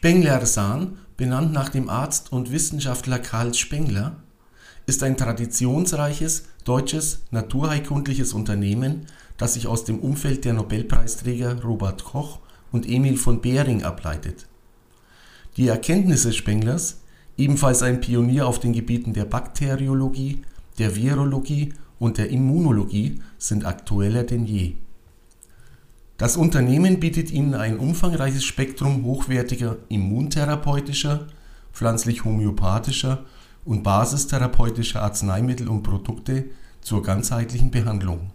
Spenglersan, benannt nach dem Arzt und Wissenschaftler Karl Spengler, ist ein traditionsreiches deutsches naturheilkundliches Unternehmen, das sich aus dem Umfeld der Nobelpreisträger Robert Koch und Emil von Behring ableitet. Die Erkenntnisse Spenglers, ebenfalls ein Pionier auf den Gebieten der Bakteriologie, der Virologie und der Immunologie, sind aktueller denn je. Das Unternehmen bietet Ihnen ein umfangreiches Spektrum hochwertiger immuntherapeutischer, pflanzlich-homöopathischer und basistherapeutischer Arzneimittel und Produkte zur ganzheitlichen Behandlung